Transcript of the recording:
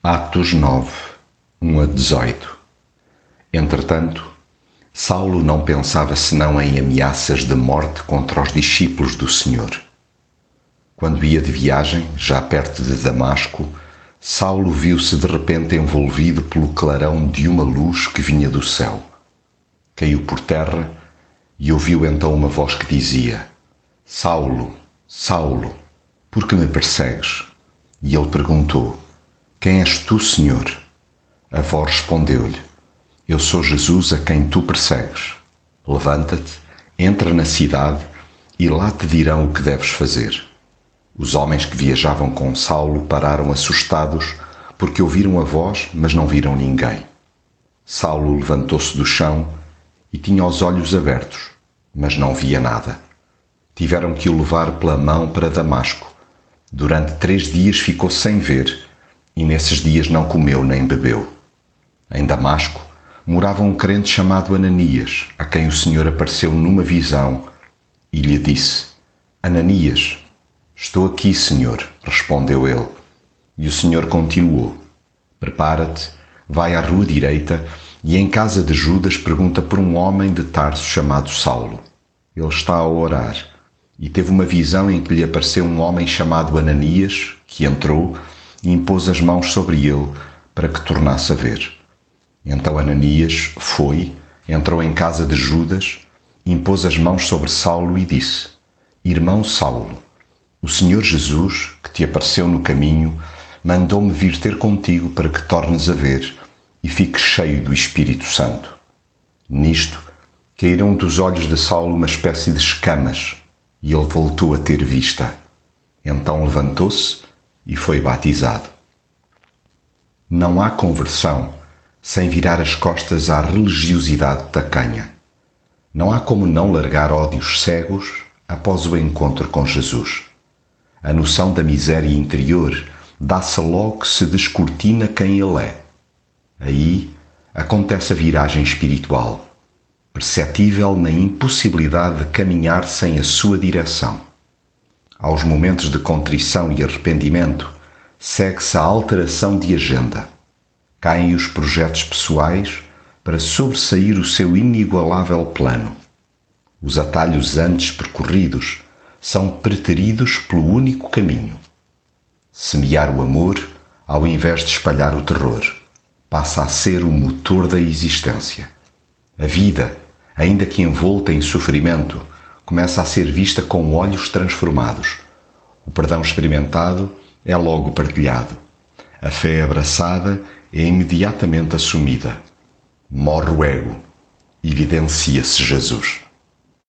Atos 9, 1 a 18 Entretanto, Saulo não pensava senão em ameaças de morte contra os discípulos do Senhor. Quando ia de viagem, já perto de Damasco, Saulo viu-se de repente envolvido pelo clarão de uma luz que vinha do céu. Caiu por terra e ouviu então uma voz que dizia: Saulo, Saulo, por que me persegues? E ele perguntou: quem és tu, Senhor? A voz respondeu-lhe: Eu sou Jesus a quem tu persegues. Levanta-te, entra na cidade e lá te dirão o que deves fazer. Os homens que viajavam com Saulo pararam assustados porque ouviram a voz, mas não viram ninguém. Saulo levantou-se do chão e tinha os olhos abertos, mas não via nada. Tiveram que o levar pela mão para Damasco. Durante três dias ficou sem ver e nesses dias não comeu nem bebeu. Em Damasco morava um crente chamado Ananias, a quem o Senhor apareceu numa visão e lhe disse: Ananias, estou aqui, Senhor, respondeu ele. E o Senhor continuou: Prepara-te, vai à rua direita e em casa de Judas pergunta por um homem de Tarso chamado Saulo. Ele está a orar e teve uma visão em que lhe apareceu um homem chamado Ananias, que entrou e impôs as mãos sobre ele para que tornasse a ver. Então Ananias foi, entrou em casa de Judas, impôs as mãos sobre Saulo e disse: Irmão Saulo, o Senhor Jesus, que te apareceu no caminho, mandou-me vir ter contigo para que tornes a ver e fiques cheio do Espírito Santo. Nisto, caíram dos olhos de Saulo uma espécie de escamas e ele voltou a ter vista. Então levantou-se e foi batizado. Não há conversão sem virar as costas à religiosidade tacanha. Não há como não largar ódios cegos após o encontro com Jesus. A noção da miséria interior dá-se logo que se descortina quem ele é. Aí acontece a viragem espiritual, perceptível na impossibilidade de caminhar sem a sua direção. Aos momentos de contrição e arrependimento, segue-se a alteração de agenda. Caem os projetos pessoais para sobressair o seu inigualável plano. Os atalhos antes percorridos são preteridos pelo único caminho. Semear o amor ao invés de espalhar o terror passa a ser o motor da existência. A vida, ainda que envolta em sofrimento, começa a ser vista com olhos transformados. O perdão experimentado é logo partilhado. A fé abraçada é imediatamente assumida. Morre o ego, evidencia-se Jesus.